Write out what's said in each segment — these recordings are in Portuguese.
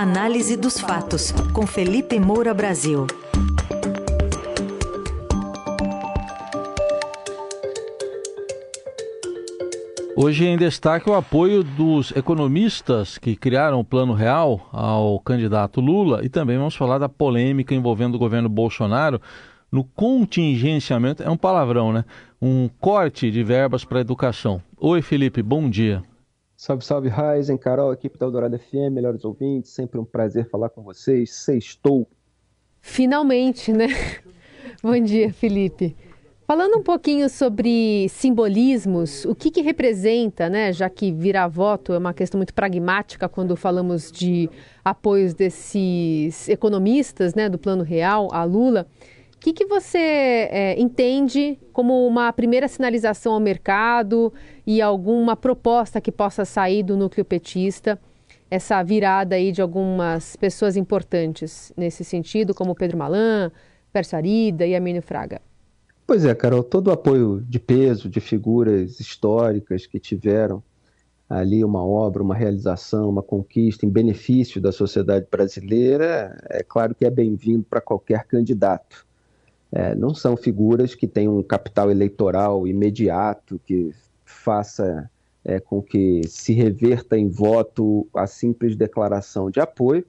Análise dos fatos, com Felipe Moura Brasil. Hoje em destaque o apoio dos economistas que criaram o Plano Real ao candidato Lula e também vamos falar da polêmica envolvendo o governo Bolsonaro no contingenciamento, é um palavrão, né? Um corte de verbas para educação. Oi, Felipe, bom dia. Salve, salve, Raizen, Carol, equipe da Eldorado FM, melhores ouvintes, sempre um prazer falar com vocês. Sextou. Finalmente, né? bom dia, Felipe. Falando um pouquinho sobre simbolismos, o que, que representa, né? Já que virar voto é uma questão muito pragmática quando falamos de apoios desses economistas, né, do Plano Real, a Lula. O que, que você é, entende como uma primeira sinalização ao mercado e alguma proposta que possa sair do núcleo petista? Essa virada aí de algumas pessoas importantes nesse sentido, como Pedro Malan, Pércio Arida e Amínio Fraga. Pois é, Carol, todo o apoio de peso de figuras históricas que tiveram ali uma obra, uma realização, uma conquista em benefício da sociedade brasileira, é claro que é bem-vindo para qualquer candidato é, não são figuras que têm um capital eleitoral imediato que faça é, com que se reverta em voto a simples declaração de apoio,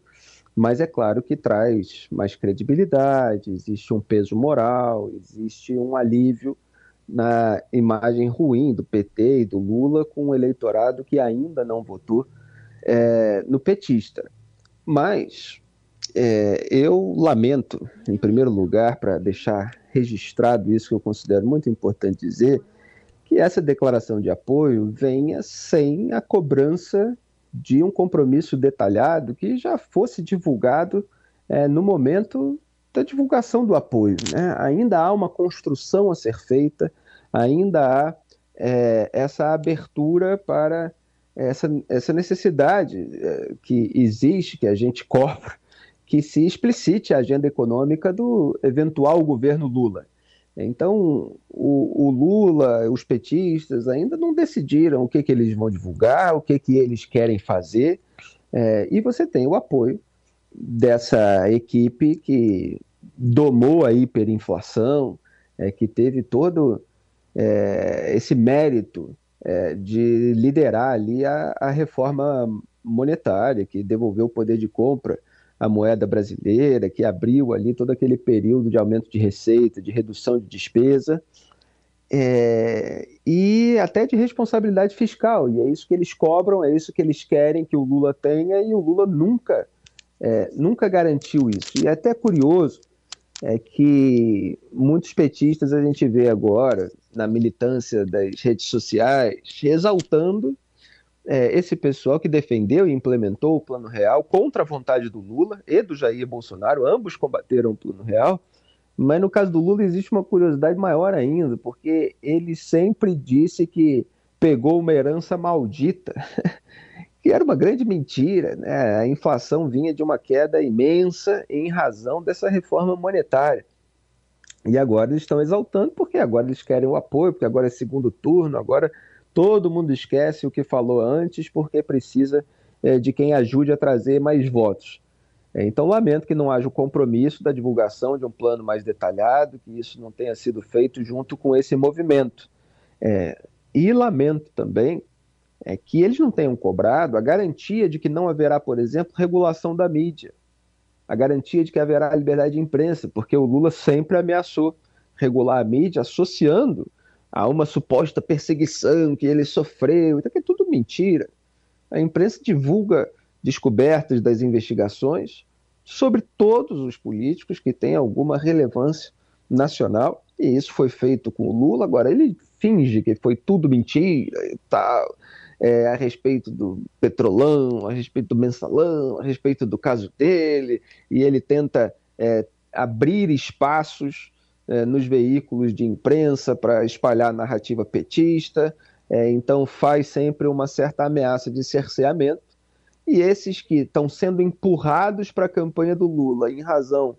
mas é claro que traz mais credibilidade, existe um peso moral, existe um alívio na imagem ruim do PT e do Lula com um eleitorado que ainda não votou é, no petista. Mas é, eu lamento, em primeiro lugar, para deixar registrado isso que eu considero muito importante dizer, que essa declaração de apoio venha sem a cobrança de um compromisso detalhado que já fosse divulgado é, no momento da divulgação do apoio. Né? Ainda há uma construção a ser feita, ainda há é, essa abertura para essa, essa necessidade é, que existe, que a gente cobra que se explicite a agenda econômica do eventual governo Lula. Então, o, o, Lula, os petistas ainda não decidiram o que, que eles vão divulgar, o que, que eles querem fazer, é, e você tem o apoio dessa equipe que domou a hiperinflação, é, que teve todo é, esse mérito é, de liderar ali a, a reforma monetária, que devolveu o poder de compra a moeda brasileira, que abriu ali todo aquele período de aumento de receita, de redução de despesa, é, e até de responsabilidade fiscal. E é isso que eles cobram, é isso que eles querem que o Lula tenha, e o Lula nunca, é, nunca garantiu isso. E é até curioso é que muitos petistas a gente vê agora na militância das redes sociais exaltando é, esse pessoal que defendeu e implementou o Plano Real contra a vontade do Lula e do Jair Bolsonaro, ambos combateram o Plano Real, mas no caso do Lula existe uma curiosidade maior ainda, porque ele sempre disse que pegou uma herança maldita, que era uma grande mentira. Né? A inflação vinha de uma queda imensa em razão dessa reforma monetária. E agora eles estão exaltando, porque agora eles querem o apoio, porque agora é segundo turno, agora Todo mundo esquece o que falou antes porque precisa é, de quem ajude a trazer mais votos. É, então, lamento que não haja o compromisso da divulgação de um plano mais detalhado, que isso não tenha sido feito junto com esse movimento. É, e lamento também é, que eles não tenham cobrado a garantia de que não haverá, por exemplo, regulação da mídia, a garantia de que haverá liberdade de imprensa, porque o Lula sempre ameaçou regular a mídia, associando a uma suposta perseguição que ele sofreu, então que é tudo mentira. A imprensa divulga descobertas das investigações sobre todos os políticos que têm alguma relevância nacional, e isso foi feito com o Lula. Agora, ele finge que foi tudo mentira e tal, é, a respeito do Petrolão, a respeito do Mensalão, a respeito do caso dele, e ele tenta é, abrir espaços é, nos veículos de imprensa para espalhar narrativa petista, é, então faz sempre uma certa ameaça de cerceamento. E esses que estão sendo empurrados para a campanha do Lula em razão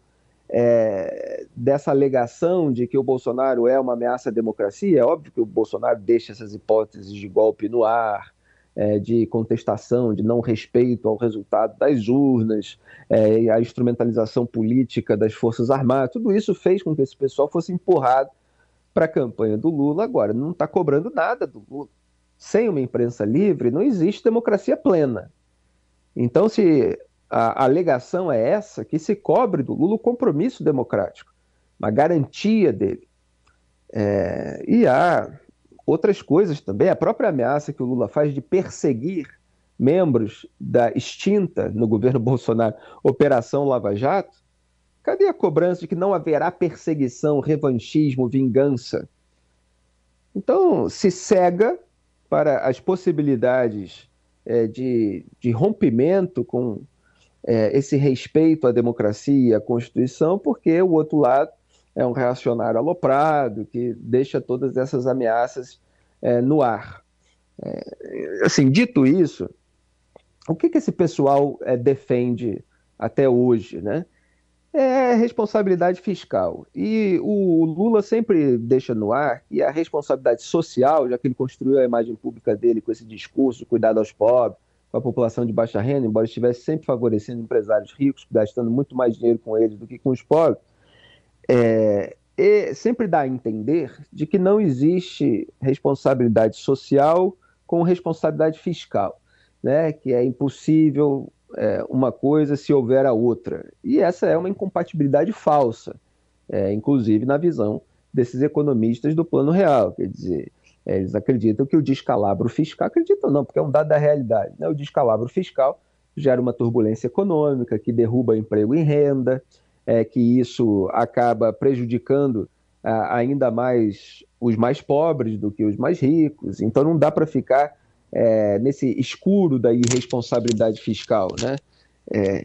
é, dessa alegação de que o Bolsonaro é uma ameaça à democracia, é óbvio que o Bolsonaro deixa essas hipóteses de golpe no ar, é, de contestação, de não respeito ao resultado das urnas, é, a instrumentalização política das Forças Armadas, tudo isso fez com que esse pessoal fosse empurrado para a campanha do Lula. Agora, não está cobrando nada do Lula. Sem uma imprensa livre, não existe democracia plena. Então, se a alegação é essa, que se cobre do Lula o compromisso democrático, uma garantia dele. É, e há outras coisas também, a própria ameaça que o Lula faz de perseguir membros da extinta no governo Bolsonaro Operação Lava Jato, cadê a cobrança de que não haverá perseguição, revanchismo, vingança? Então, se cega para as possibilidades é, de, de, rompimento com é, esse respeito à democracia e à Constituição, porque o outro lado é um reacionário aloprado que deixa todas essas ameaças é, no ar. É, assim, dito isso, o que, que esse pessoal é, defende até hoje, né? É responsabilidade fiscal. E o Lula sempre deixa no ar que a responsabilidade social, já que ele construiu a imagem pública dele com esse discurso, cuidado aos pobres, com a população de baixa renda, embora estivesse sempre favorecendo empresários ricos, gastando muito mais dinheiro com eles do que com os pobres, é, sempre dá a entender de que não existe responsabilidade social com responsabilidade fiscal, né? que é impossível é, uma coisa se houver a outra. E essa é uma incompatibilidade falsa, é, inclusive na visão desses economistas do plano real. Quer dizer, é, eles acreditam que o descalabro fiscal, acreditam não, porque é um dado da realidade, né? o descalabro fiscal gera uma turbulência econômica que derruba emprego e renda, é, que isso acaba prejudicando ah, ainda mais os mais pobres do que os mais ricos. Então não dá para ficar é, nesse escuro da irresponsabilidade fiscal, né? É,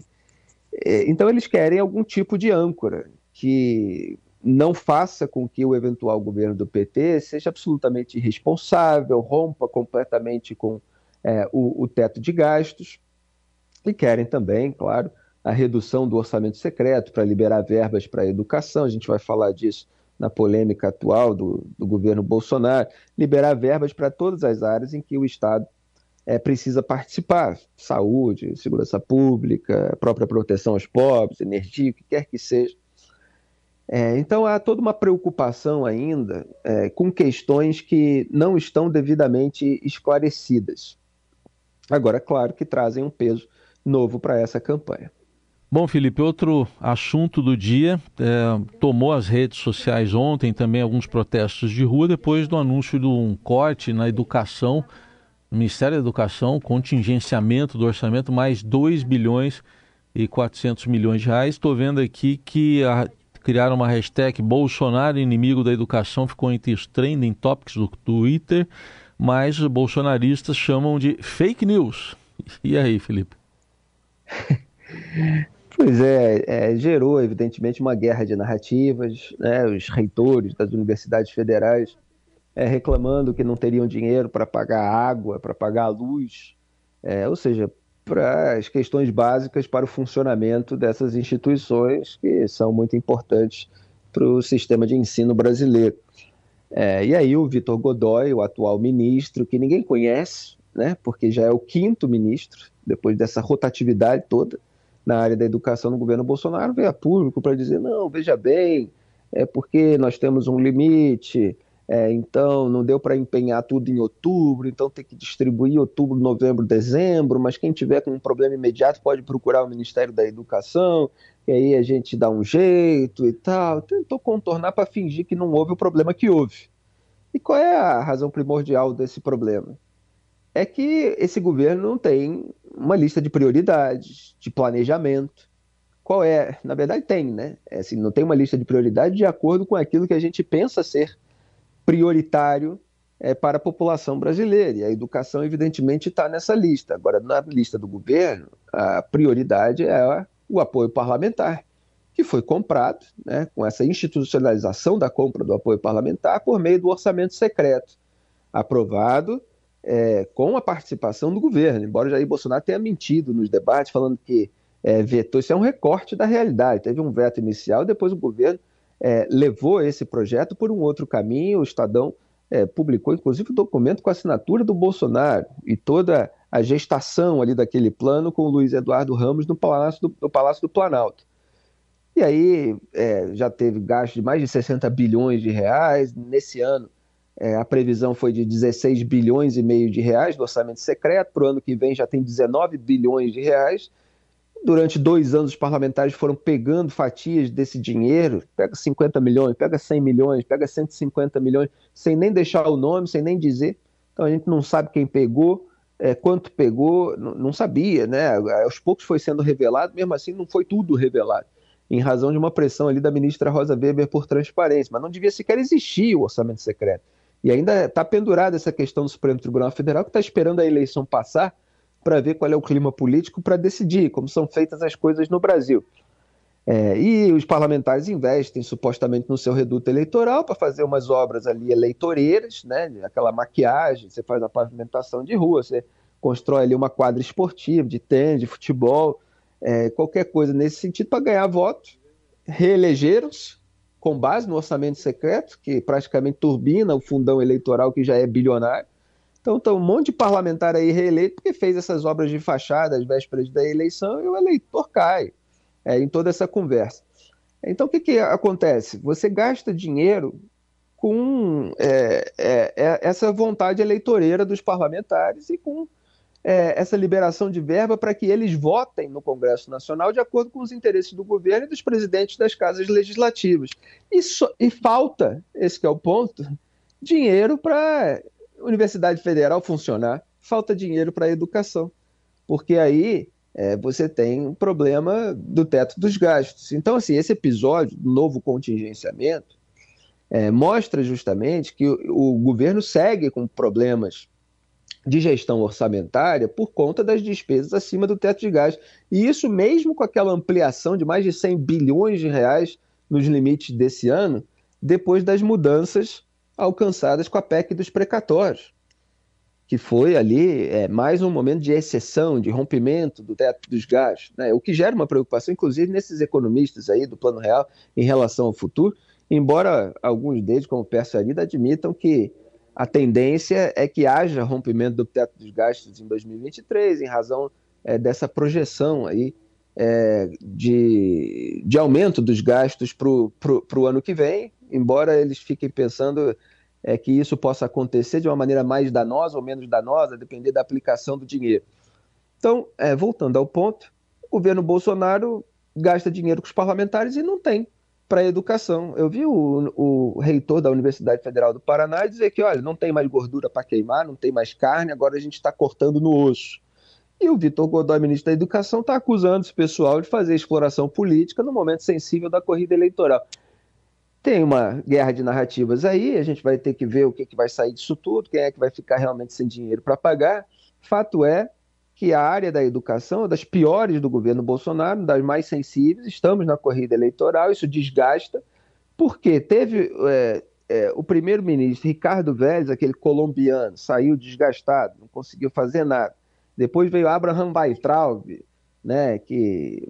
é, então eles querem algum tipo de âncora que não faça com que o eventual governo do PT seja absolutamente irresponsável, rompa completamente com é, o, o teto de gastos e querem também, claro, a redução do orçamento secreto para liberar verbas para a educação, a gente vai falar disso na polêmica atual do, do governo Bolsonaro, liberar verbas para todas as áreas em que o Estado é, precisa participar, saúde, segurança pública, própria proteção aos pobres, energia, o que quer que seja. É, então há toda uma preocupação ainda é, com questões que não estão devidamente esclarecidas. Agora, claro que trazem um peso novo para essa campanha. Bom, Felipe, outro assunto do dia é, tomou as redes sociais ontem também alguns protestos de rua depois do anúncio de um corte na educação, Ministério da Educação, contingenciamento do orçamento mais 2 bilhões e 400 milhões de reais. Estou vendo aqui que a, criaram uma hashtag Bolsonaro inimigo da educação, ficou entre os trending topics do Twitter, mas bolsonaristas chamam de fake news. E aí, Felipe? Pois é, é, gerou evidentemente uma guerra de narrativas, né? os reitores das universidades federais é, reclamando que não teriam dinheiro para pagar água, para pagar a luz, é, ou seja, para as questões básicas para o funcionamento dessas instituições que são muito importantes para o sistema de ensino brasileiro. É, e aí o Vitor Godoy, o atual ministro, que ninguém conhece, né, porque já é o quinto ministro, depois dessa rotatividade toda, na área da educação no governo Bolsonaro veio a público para dizer: não, veja bem, é porque nós temos um limite, é, então não deu para empenhar tudo em outubro, então tem que distribuir outubro, novembro, dezembro, mas quem tiver com um problema imediato pode procurar o Ministério da Educação, e aí a gente dá um jeito e tal. Tentou contornar para fingir que não houve o problema que houve. E qual é a razão primordial desse problema? É que esse governo não tem uma lista de prioridades, de planejamento. Qual é? Na verdade, tem, né? É assim, não tem uma lista de prioridades de acordo com aquilo que a gente pensa ser prioritário é, para a população brasileira. E a educação, evidentemente, está nessa lista. Agora, na lista do governo, a prioridade é o apoio parlamentar, que foi comprado né, com essa institucionalização da compra do apoio parlamentar por meio do orçamento secreto, aprovado é, com a participação do governo, embora Jair Bolsonaro tenha mentido nos debates, falando que é, vetou, isso é um recorte da realidade. Teve um veto inicial, depois o governo é, levou esse projeto por um outro caminho, o Estadão é, publicou inclusive o documento com a assinatura do Bolsonaro e toda a gestação ali daquele plano com o Luiz Eduardo Ramos no Palácio do, no Palácio do Planalto. E aí é, já teve gasto de mais de 60 bilhões de reais. Nesse ano, é, a previsão foi de 16 bilhões e meio de reais do orçamento secreto. Para o ano que vem já tem 19 bilhões de reais. Durante dois anos, os parlamentares foram pegando fatias desse dinheiro. Pega 50 milhões, pega 100 milhões, pega 150 milhões, sem nem deixar o nome, sem nem dizer. Então a gente não sabe quem pegou, é, quanto pegou, não, não sabia, né? Aos poucos foi sendo revelado, mesmo assim não foi tudo revelado em razão de uma pressão ali da ministra Rosa Weber por transparência, mas não devia sequer existir o orçamento secreto. E ainda está pendurada essa questão do Supremo Tribunal Federal, que está esperando a eleição passar para ver qual é o clima político para decidir como são feitas as coisas no Brasil. É, e os parlamentares investem supostamente no seu reduto eleitoral para fazer umas obras ali eleitoreiras, né? aquela maquiagem, você faz a pavimentação de rua, você constrói ali uma quadra esportiva de tênis, de futebol, é, qualquer coisa nesse sentido para ganhar votos, reelegeram-se com base no orçamento secreto, que praticamente turbina o fundão eleitoral que já é bilionário. Então, tem um monte de parlamentar aí reeleito porque fez essas obras de fachada às vésperas da eleição e o eleitor cai é, em toda essa conversa. Então, o que, que acontece? Você gasta dinheiro com é, é, é essa vontade eleitoreira dos parlamentares e com é, essa liberação de verba para que eles votem no Congresso Nacional de acordo com os interesses do governo e dos presidentes das casas legislativas. E, so, e falta, esse é o ponto, dinheiro para a Universidade Federal funcionar, falta dinheiro para a educação, porque aí é, você tem um problema do teto dos gastos. Então, assim, esse episódio do novo contingenciamento é, mostra justamente que o, o governo segue com problemas de gestão orçamentária por conta das despesas acima do teto de gastos. E isso mesmo com aquela ampliação de mais de 100 bilhões de reais nos limites desse ano, depois das mudanças alcançadas com a PEC dos precatórios, que foi ali é, mais um momento de exceção, de rompimento do teto dos gastos, né? o que gera uma preocupação, inclusive nesses economistas aí do Plano Real em relação ao futuro, embora alguns deles, como o Arida, admitam que a tendência é que haja rompimento do teto dos gastos em 2023, em razão é, dessa projeção aí é, de, de aumento dos gastos para o ano que vem, embora eles fiquem pensando é, que isso possa acontecer de uma maneira mais danosa ou menos danosa, depender da aplicação do dinheiro. Então, é, voltando ao ponto, o governo Bolsonaro gasta dinheiro com os parlamentares e não tem para a educação. Eu vi o, o, reitor da Universidade Federal do Paraná dizer que, olha, não tem mais gordura para queimar, não tem mais carne, agora a gente está cortando no osso. E o Vitor Godoy, ministro da Educação, está acusando esse pessoal de fazer exploração política no momento sensível da corrida eleitoral. Tem uma guerra de narrativas aí, a gente vai ter que ver o que, que vai sair disso tudo, quem é que vai ficar realmente sem dinheiro para pagar. Fato é que a área da educação é das piores do governo Bolsonaro, das mais sensíveis. Estamos na corrida eleitoral, isso desgasta, porque teve é, é, o primeiro-ministro Ricardo Vélez, aquele colombiano, saiu desgastado, não conseguiu fazer nada. Depois veio Abraham Weintraub, né, que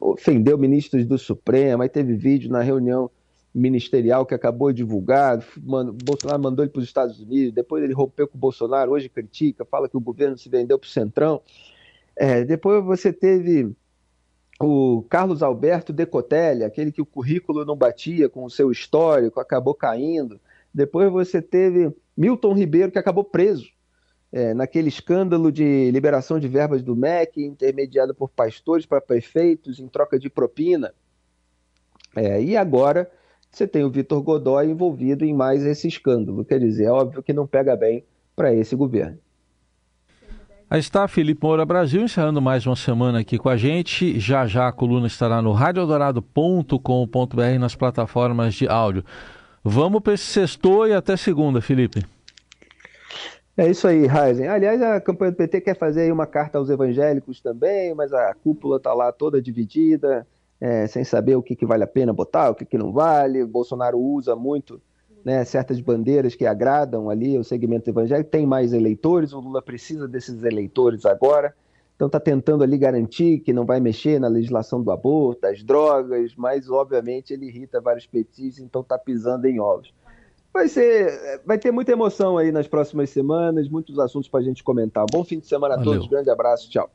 ofendeu ministros do Supremo, aí teve vídeo na reunião ministerial que acabou de divulgar, Bolsonaro mandou ele para os Estados Unidos, depois ele rompeu com o Bolsonaro, hoje critica, fala que o governo se vendeu para o Centrão. É, depois você teve o Carlos Alberto Decotelli, aquele que o currículo não batia com o seu histórico, acabou caindo. Depois você teve Milton Ribeiro, que acabou preso é, naquele escândalo de liberação de verbas do MEC, intermediado por pastores para prefeitos em troca de propina. É, e agora você tem o Vitor Godoy envolvido em mais esse escândalo. Quer dizer, é óbvio que não pega bem para esse governo. Aí está Felipe Moura Brasil, encerrando mais uma semana aqui com a gente. Já já a coluna estará no radiodorado.com.br nas plataformas de áudio. Vamos para esse sexto e até segunda, Felipe. É isso aí, Raizen. Aliás, a campanha do PT quer fazer uma carta aos evangélicos também, mas a cúpula está lá toda dividida é, sem saber o que, que vale a pena botar, o que, que não vale. O Bolsonaro usa muito né, certas bandeiras que agradam ali o segmento evangélico, tem mais eleitores, o Lula precisa desses eleitores agora. Então está tentando ali garantir que não vai mexer na legislação do aborto, das drogas, mas obviamente ele irrita vários petistas, então está pisando em ovos. vai ser, vai ter muita emoção aí nas próximas semanas, muitos assuntos para a gente comentar. Bom fim de semana a Valeu. todos, grande abraço, tchau.